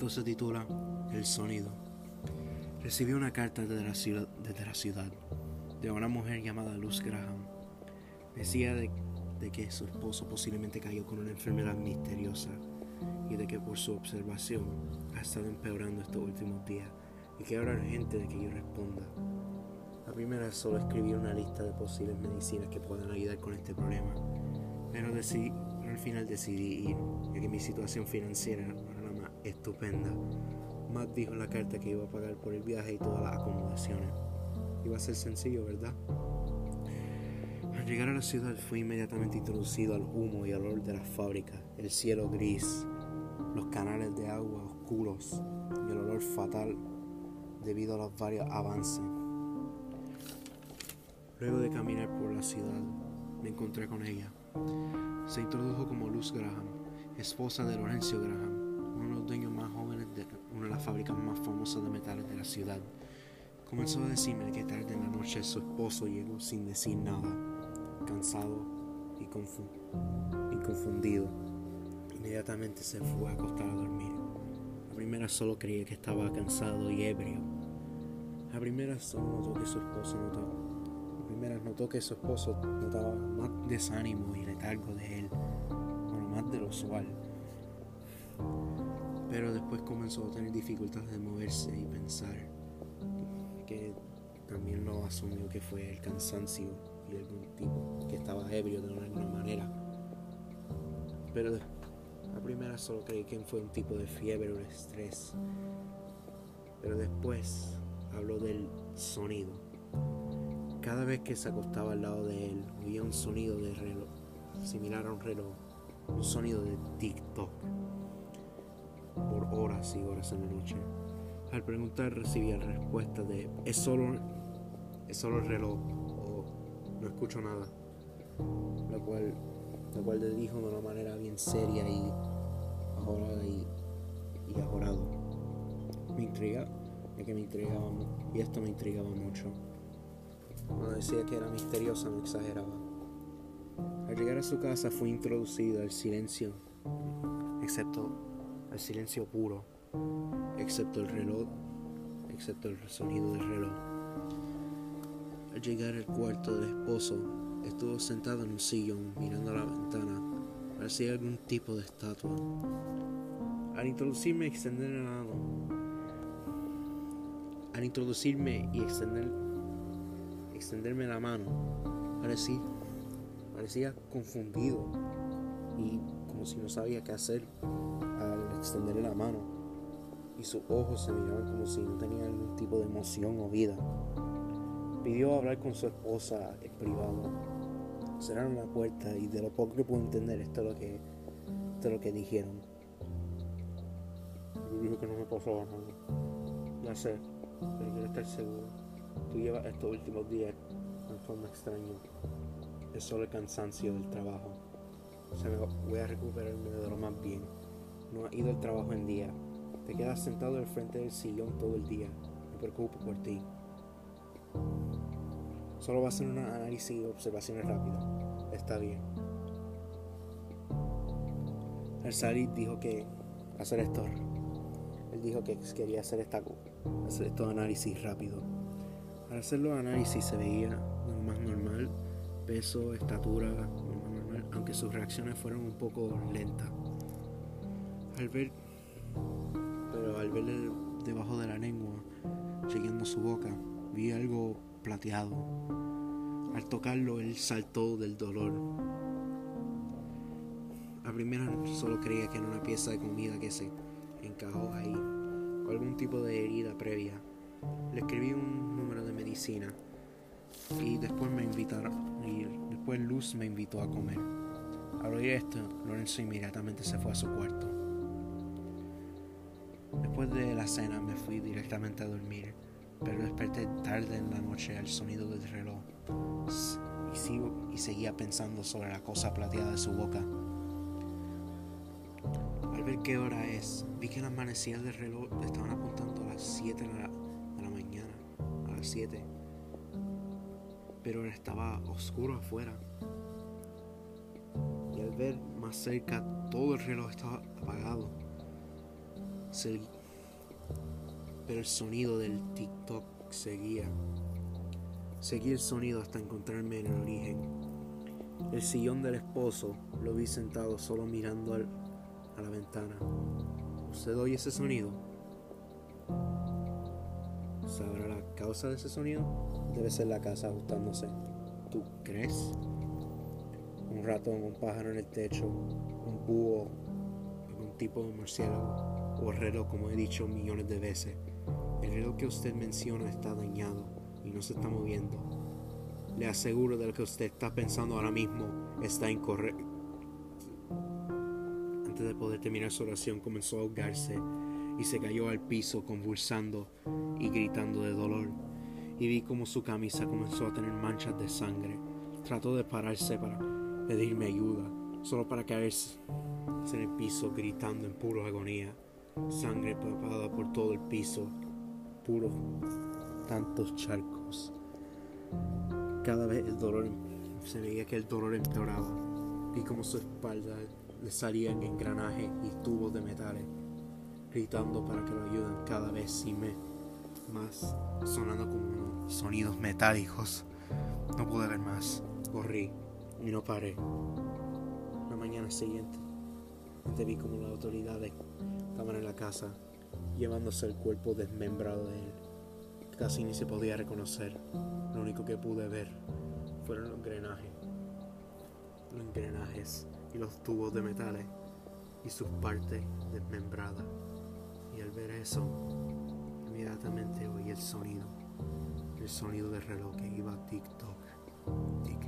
cuento se titula El sonido. Recibió una carta desde la ciudad, de una mujer llamada Luz Graham. Decía de, que su esposo posiblemente cayó con una enfermedad misteriosa y de que por su observación ha estado empeorando estos últimos días y que ahora es urgente de que yo responda. La primera solo escribir una lista de posibles medicinas que puedan ayudar con este problema, pero, al final decidí ir, ya que mi situación financiera estupenda. Matt dijo en la carta que iba a pagar por el viaje y todas las acomodaciones. Iba a ser sencillo, ¿verdad? Al llegar a la ciudad fui inmediatamente introducido al humo y al olor de la fábrica, el cielo gris, los canales de agua oscuros y el olor fatal debido a los varios avances. Luego de caminar por la ciudad, me encontré con ella. Se introdujo como Luz Graham, esposa de Lorenzo Graham, fábricas más famosas de metales de la ciudad. Comenzó a decirme que tarde en la noche su esposo llegó sin decir nada, cansado y, y confundido. Inmediatamente se fue a acostar a dormir. La primera solo creía que estaba cansado y ebrio. La primera solo notó que su esposo notaba. La primera notó que su esposo notaba más desánimo y letargo de él, bueno, más de lo usual. Pero después comenzó a tener dificultades de moverse y pensar, que también lo asumió que fue el cansancio y algún tipo que estaba ebrio de alguna manera. Pero la primera solo creí que fue un tipo de fiebre o estrés. Pero después habló del sonido. Cada vez que se acostaba al lado de él, oía un sonido de reloj, similar a un reloj, un sonido de TikTok, por horas y horas en la noche. Al preguntar recibía respuesta de es solo, es solo el reloj o no escucho nada, lo cual lo cual le dijo de una manera bien seria y ahorrada y, y. Me intriga, ya que me intrigaba, y esto me intrigaba mucho. Cuando decía que era misteriosa, no exageraba. Al llegar a su casa fue introducido al silencio, excepto al silencio puro, excepto el reloj, excepto el sonido del reloj. Al llegar al cuarto del esposo, Estuvo sentado en un sillón mirando a la ventana. Parecía algún tipo de estatua. Al introducirme y extender la mano, al introducirme y extender, extenderme la mano, parecía, parecía confundido y como si no sabía qué hacer extenderle la mano. Y sus ojos se miraban como si no tenían algún tipo de emoción o vida. Pidió hablar con su esposa en privado. Cerraron la puerta y de lo poco que pude entender esto es lo que, esto es lo que dijeron. Yo dije que no me pasaba nada. Ya sé, pero quiero estar seguro. Tú llevas estos últimos días en forma extraña. Es solo el cansancio del trabajo. O sea, voy a recuperarme de lo más bien. No has ido al trabajo en día. Te quedas sentado al frente del sillón todo el día. Me preocupo por ti. Solo va a hacer un análisis y observaciones rápidas. Está bien. El salir dijo que hacer esto. Él dijo que quería hacer, esta, hacer estos análisis rápido. Al hacer los análisis se veía más normal, peso, estatura, aunque sus reacciones fueron un poco lentas. Al ver, pero al verle debajo de la lengua, chequeando su boca, vi algo plateado. Al tocarlo, él saltó del dolor. A primera solo creía que era una pieza de comida que se encajó ahí, o algún tipo de herida previa. Le escribí un número de medicina y después me invitaron, y después Luz me invitó a comer. Al oír esto, Lorenzo inmediatamente se fue a su cuarto. Después de la cena me fui directamente a dormir pero desperté tarde en la noche al sonido del reloj y, sigo, y seguía pensando sobre la cosa plateada de su boca. Al ver qué hora es, vi que las manecillas del reloj estaban apuntando a las 7 de la, de la mañana, a las 7, pero estaba oscuro afuera. Y al ver más cerca, todo el reloj estaba apagado. Pero el sonido del TikTok seguía. Seguí el sonido hasta encontrarme en el origen. El sillón del esposo lo vi sentado solo mirando a la ventana. ¿Usted oye ese sonido? ¿Sabrá la causa de ese sonido? Debe ser la casa ajustándose. ¿Tú crees? Un ratón, un pájaro en el techo, un búho, algún tipo de murciélago o reloj, como he dicho millones de veces. El reloj que usted menciona está dañado y no se está moviendo. Le aseguro de lo que usted está pensando ahora mismo está incorrecto. Antes de poder terminar su oración comenzó a ahogarse y se cayó al piso convulsando y gritando de dolor. Y vi como su camisa comenzó a tener manchas de sangre. Trató de pararse para pedirme ayuda, solo para caerse en el piso gritando en pura agonía. Sangre empapada por todo el piso, puro tantos charcos. Cada vez el dolor se veía que el dolor empeoraba. Vi como su espalda le salían engranajes y tubos de metales gritando para que lo ayuden cada vez y me, más, sonando como sonidos metálicos. No pude ver más. Corrí y no paré. La mañana siguiente, te vi como las autoridades estaban en la casa llevándose el cuerpo desmembrado de él. Casi ni se podía reconocer. Lo único que pude ver fueron los engranajes. Los engranajes y los tubos de metales y sus partes desmembradas y al ver eso, inmediatamente oí el sonido, el sonido del reloj que iba tic-toc, tic